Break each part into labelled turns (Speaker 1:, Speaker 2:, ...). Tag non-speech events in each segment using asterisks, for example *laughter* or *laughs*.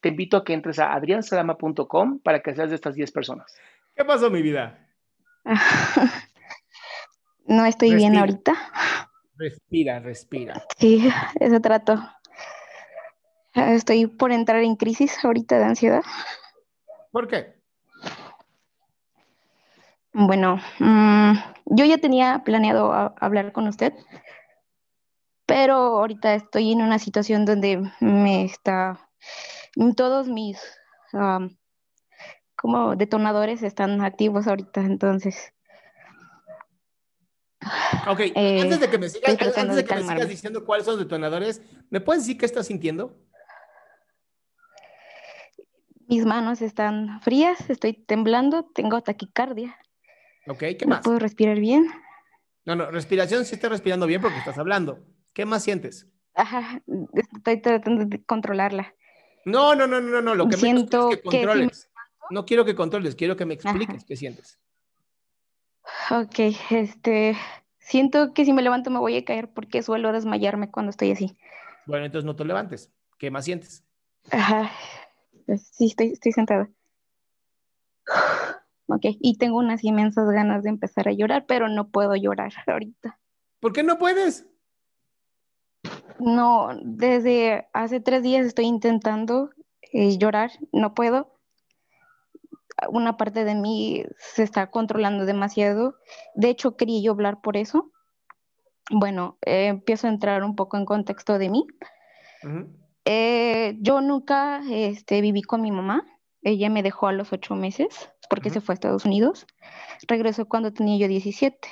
Speaker 1: te invito a que entres a adriansalama.com para que seas de estas 10 personas.
Speaker 2: ¿Qué pasó, mi vida?
Speaker 3: no estoy bien ahorita.
Speaker 2: Respira, respira.
Speaker 3: Sí, eso trato. Estoy por entrar en crisis ahorita de ansiedad.
Speaker 2: ¿Por qué?
Speaker 3: Bueno, mmm, yo ya tenía planeado hablar con usted, pero ahorita estoy en una situación donde me está todos mis como detonadores están activos ahorita, entonces.
Speaker 2: Ok, eh, antes de que me sigas, antes de que me sigas diciendo cuáles son los detonadores, ¿me puedes decir qué estás sintiendo?
Speaker 3: Mis manos están frías, estoy temblando, tengo taquicardia.
Speaker 2: Ok, ¿qué más?
Speaker 3: No puedo respirar bien.
Speaker 2: No, no, respiración sí estás respirando bien porque estás hablando. ¿Qué más sientes?
Speaker 3: Ajá, estoy tratando de controlarla.
Speaker 2: No, no, no, no, no, lo que Siento me que controles. No quiero que controles, quiero que me expliques qué sientes.
Speaker 3: Ok, este, siento que si me levanto me voy a caer porque suelo desmayarme cuando estoy así.
Speaker 2: Bueno, entonces no te levantes. ¿Qué más sientes?
Speaker 3: Ajá, sí, estoy, estoy sentada. Ok, y tengo unas inmensas ganas de empezar a llorar, pero no puedo llorar ahorita.
Speaker 2: ¿Por qué no puedes?
Speaker 3: No, desde hace tres días estoy intentando eh, llorar, no puedo. Una parte de mí se está controlando demasiado. De hecho, quería yo hablar por eso. Bueno, eh, empiezo a entrar un poco en contexto de mí. Eh, yo nunca este, viví con mi mamá. Ella me dejó a los ocho meses porque se fue a Estados Unidos. Regresó cuando tenía yo 17.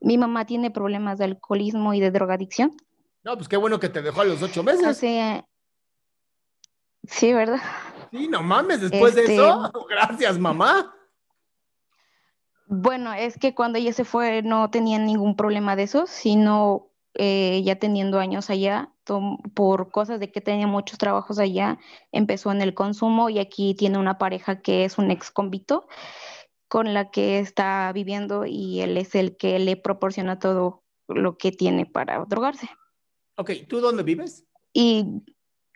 Speaker 3: Mi mamá tiene problemas de alcoholismo y de drogadicción.
Speaker 2: No, pues qué bueno que te dejó a los ocho meses.
Speaker 3: Sí, sí ¿verdad?
Speaker 2: Sí, no mames, después de eso, este, *laughs* gracias, mamá.
Speaker 3: Bueno, es que cuando ella se fue no tenía ningún problema de eso, sino eh, ya teniendo años allá, por cosas de que tenía muchos trabajos allá, empezó en el consumo y aquí tiene una pareja que es un ex convito con la que está viviendo y él es el que le proporciona todo lo que tiene para drogarse.
Speaker 2: Ok, ¿tú dónde vives?
Speaker 3: Y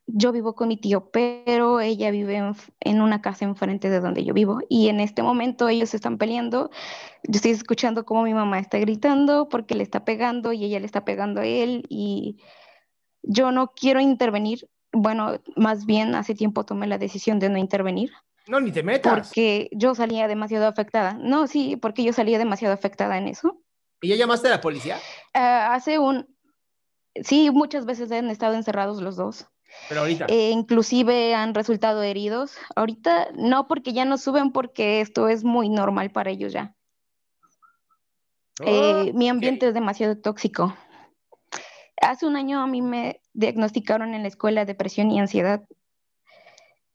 Speaker 3: yo vivo con mi tío, pero ella vive en, una casa enfrente de donde yo vivo. Y en este momento ellos están peleando. Yo estoy escuchando cómo mi mamá está gritando porque le está pegando y ella le está pegando a él. Y yo no quiero intervenir. Bueno, más bien hace tiempo tomé la decisión de no intervenir.
Speaker 2: No, ni te metas.
Speaker 3: Porque yo salía demasiado afectada. No, sí, porque yo salía demasiado afectada en eso.
Speaker 2: ¿Y ya llamaste a la policía?
Speaker 3: Uh, hace un, Sí, muchas veces han estado encerrados los dos.
Speaker 2: Pero ahorita.
Speaker 3: Eh, inclusive han resultado heridos. Ahorita no, porque ya no suben porque esto es muy normal para ellos ya. Eh, mi ambiente es demasiado tóxico. Hace un año a mí me diagnosticaron en la escuela depresión y ansiedad.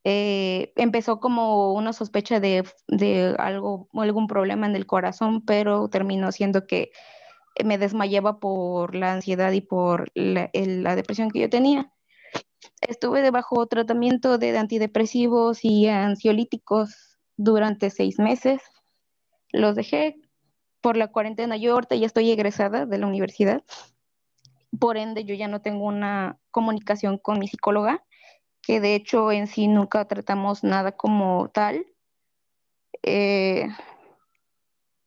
Speaker 3: Eh, empezó como una sospecha de, de algo, algún problema en el corazón, pero terminó siendo que me desmayaba por la ansiedad y por la, depresión que yo tenía. Estuve debajo tratamiento de antidepresivos y ansiolíticos durante seis meses. los dejé por la cuarentena. Yo ahorita ya estoy egresada de la universidad, por ende yo ya no tengo una comunicación con mi psicóloga, que de hecho en sí nunca tratamos nada como tal. Eh,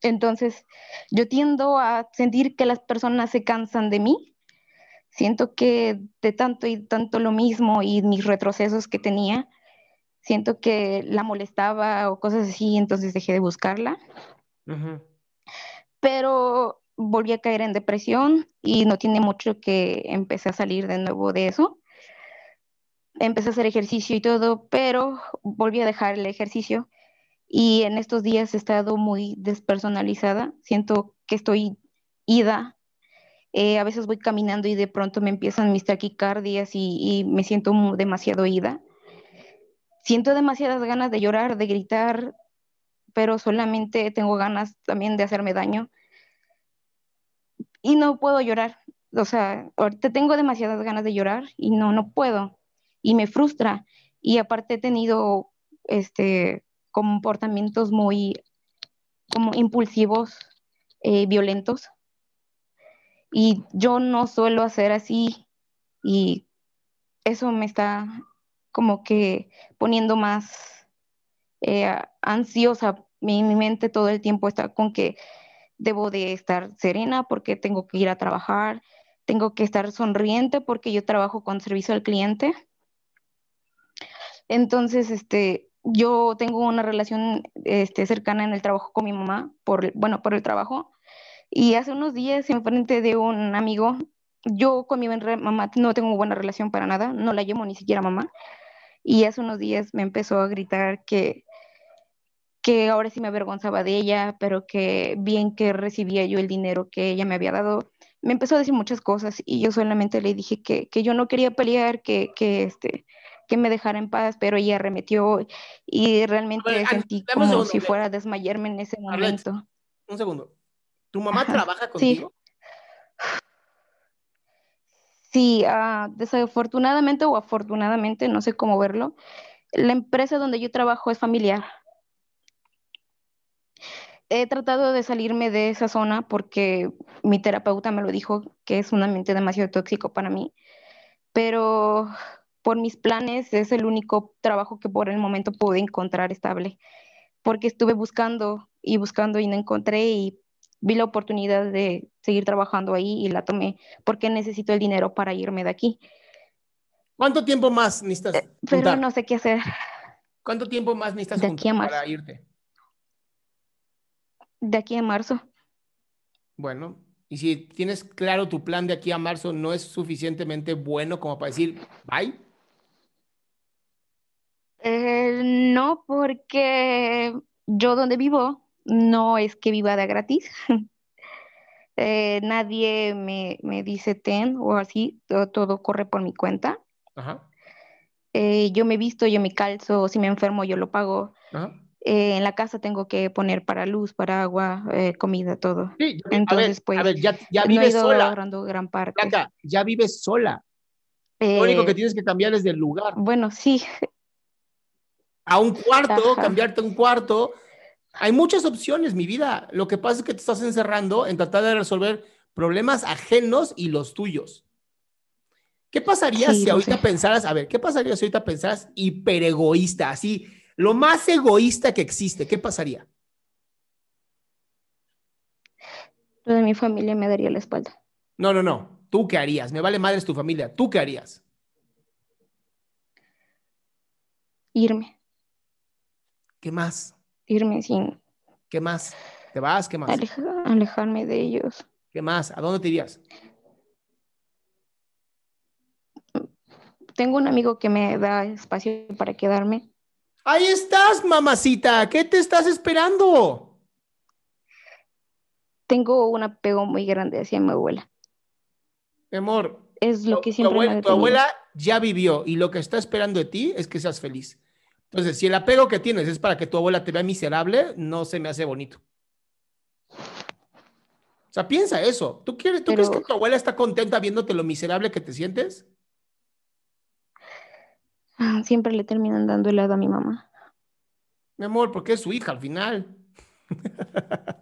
Speaker 3: entonces, yo tiendo a sentir que las personas se cansan de mí. Siento que de tanto y tanto lo mismo y mis retrocesos que tenía, siento que la molestaba o cosas así, entonces dejé de buscarla. Pero volví a caer en depresión y no tiene mucho que empecé a salir de nuevo de eso. Empecé a hacer ejercicio y todo, pero volví a dejar el ejercicio y en estos días he estado muy despersonalizada. Siento que estoy ida. Eh, a veces voy caminando y de pronto me empiezan mis taquicardias y, me siento demasiado ida. Siento demasiadas ganas de llorar, de gritar, pero solamente tengo ganas también de hacerme daño. Y no puedo llorar. O sea, ahorita tengo demasiadas ganas de llorar y no, no puedo. Y me frustra. Y aparte he tenido este, comportamientos muy como impulsivos, eh, violentos. Y yo no suelo hacer así y eso me está como que poniendo más eh, ansiosa. Mi, mi mente todo el tiempo está con que debo de estar serena porque tengo que ir a trabajar, tengo que estar sonriente porque yo trabajo con servicio al cliente. Entonces, este, yo tengo una relación este, cercana en el trabajo con mi mamá, por, bueno, por el trabajo. Y hace unos días, en frente de un amigo, yo con mi mamá no tengo buena relación para nada, no la llamo ni siquiera mamá. Y hace unos días me empezó a gritar que, que ahora sí me avergonzaba de ella, pero que bien que recibía yo el dinero que ella me había dado. Me empezó a decir muchas cosas y yo solamente le dije que, que yo no quería pelear, que, que, este, que me dejara en paz, pero ella arremetió y realmente sentí como si fuera a desmayarme en ese momento.
Speaker 2: un segundo. ¿Tu mamá trabaja contigo?
Speaker 3: Sí, ah, desafortunadamente o afortunadamente, no sé cómo verlo, la empresa donde yo trabajo es familiar. He tratado de salirme de esa zona porque mi terapeuta me lo dijo que es un ambiente demasiado tóxico para mí, pero por mis planes es el único trabajo que por el momento pude encontrar estable, porque estuve buscando y buscando y no encontré y vi la oportunidad de seguir trabajando ahí y la tomé porque necesito el dinero para irme de aquí.
Speaker 2: ¿Cuánto tiempo más necesitas? Eh,
Speaker 3: pero no sé qué hacer.
Speaker 2: ¿Cuánto tiempo más necesitas de aquí a marzo. para irte?
Speaker 3: De aquí a marzo.
Speaker 2: Bueno, y si tienes claro tu plan de aquí a marzo, ¿no es suficientemente bueno como para decir bye?
Speaker 3: Eh, no, porque yo donde vivo no es que viva de gratis. *laughs* Eh, nadie me, dice ten o así, todo, corre por mi cuenta. Eh, yo me visto, yo me calzo, si me enfermo yo lo pago. en la casa tengo que poner para luz, para agua, comida, todo. Entonces, pues, a ver,
Speaker 2: ya, ya vives sola.
Speaker 3: gran parte.
Speaker 2: ya vives sola. Lo único que tienes que cambiar es del lugar.
Speaker 3: Bueno, sí,
Speaker 2: a un cuarto, cambiarte a un cuarto. Hay muchas opciones, mi vida. Lo que pasa es que te estás encerrando en tratar de resolver problemas ajenos y los tuyos. ¿Qué pasaría si ahorita pensaras, a ver, qué pasaría si ahorita pensaras hiperegoísta, así, lo más egoísta que existe? ¿Qué pasaría?
Speaker 3: Lo de mi familia me daría la espalda.
Speaker 2: No, no, no. ¿Tú qué harías? Me vale madre tu familia. ¿Tú qué harías?
Speaker 3: Irme.
Speaker 2: ¿Qué más?
Speaker 3: Irme sin.
Speaker 2: ¿Qué más? ¿Te vas? ¿Qué más?
Speaker 3: alejarme de ellos.
Speaker 2: ¿Qué más? ¿A dónde te irías?
Speaker 3: Tengo un amigo que me da espacio para quedarme.
Speaker 2: Ahí estás, mamacita. ¿Qué te estás esperando?
Speaker 3: Tengo un apego muy grande hacia mi abuela.
Speaker 2: Mi amor.
Speaker 3: Es lo que siempre
Speaker 2: tu abuela ya vivió y lo que está esperando de ti es que seas feliz. Entonces, si el apego que tienes es para que tu abuela te vea miserable, no se me hace bonito. O sea, piensa eso. ¿Tú, quieres, ¿tú crees que tu abuela está contenta viéndote lo miserable que te sientes?
Speaker 3: Ah, siempre le terminan dando helado a mi mamá.
Speaker 2: Mi amor, porque es su hija al final. *laughs*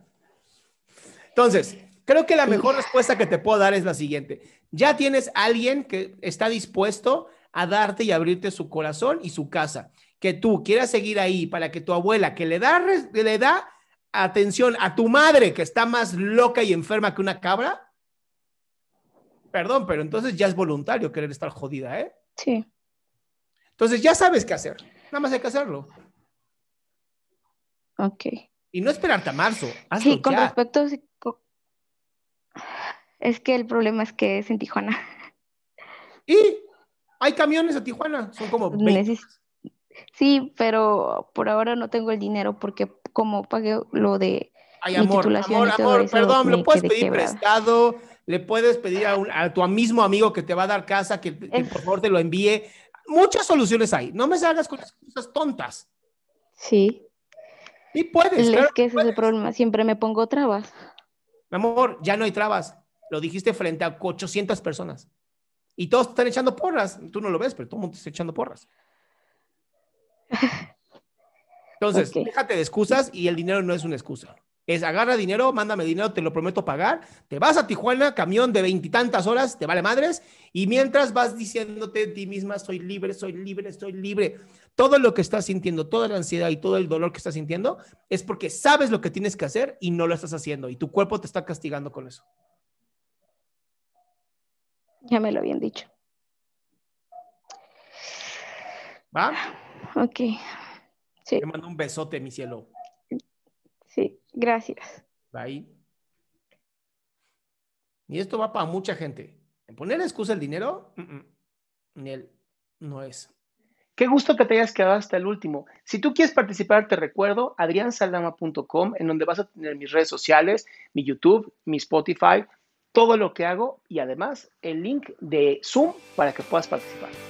Speaker 2: Entonces, creo que la mejor respuesta que te puedo dar es la siguiente. Ya tienes alguien que está dispuesto a darte y abrirte su corazón y su casa. Que tú quieras seguir ahí para que tu abuela, que le da, le da atención a tu madre, que está más loca y enferma que una cabra, perdón, pero entonces ya es voluntario querer estar jodida, ¿eh?
Speaker 3: Sí.
Speaker 2: Entonces ya sabes qué hacer. Nada más hay que hacerlo.
Speaker 3: Ok.
Speaker 2: Y no esperarte a marzo.
Speaker 3: sí, con respecto. Es que el problema es que es en Tijuana.
Speaker 2: Y hay camiones a Tijuana, son como 20.
Speaker 3: Sí, pero por ahora no tengo el dinero porque como pagué lo de
Speaker 2: Ay, amor, amor, amor, perdón, lo puedes pedir prestado, le puees pedir a, tu mismo amigo que te va a dar casa que, por favor te lo envíe. Muchas soluciones hay. No me salgas con cosas tontas.
Speaker 3: Sí.
Speaker 2: Y puedes.
Speaker 3: Es que ese es el problema. Siempre me pongo trabas.
Speaker 2: Mi amor, ya no hay trabas. Lo dijiste frente a 800 personas. Y todos están echando porras. Tú no lo ves, pero todo el mundo está echando porras. Entonces, déjate de excusas y el dinero no es una excusa. Es agarra dinero, mándame dinero, te lo prometo pagar. Te vas a Tijuana, camión de veintitantas horas, te vale madres. Y mientras vas diciéndote a ti misma, soy libre, soy libre, soy libre. Todo lo que estás sintiendo, toda la ansiedad y todo el dolor que estás sintiendo es porque sabes lo que tienes que hacer y no lo estás haciendo. Y tu cuerpo te está castigando con eso.
Speaker 3: Ya me lo habían dicho.
Speaker 2: ¿Va?
Speaker 3: Ok. Sí.
Speaker 2: Te mando un besote, mi cielo.
Speaker 3: Sí, gracias.
Speaker 2: Bye. Y esto va para mucha gente. En poner excusa el dinero, ni él no es.
Speaker 1: Qué gusto que te hayas quedado hasta el último. Si tú quieres participar, te recuerdo adriansaldama.com, en donde vas a tener mis redes sociales, mi YouTube, mi Spotify, todo lo que hago y además el link de Zoom para que puedas participar.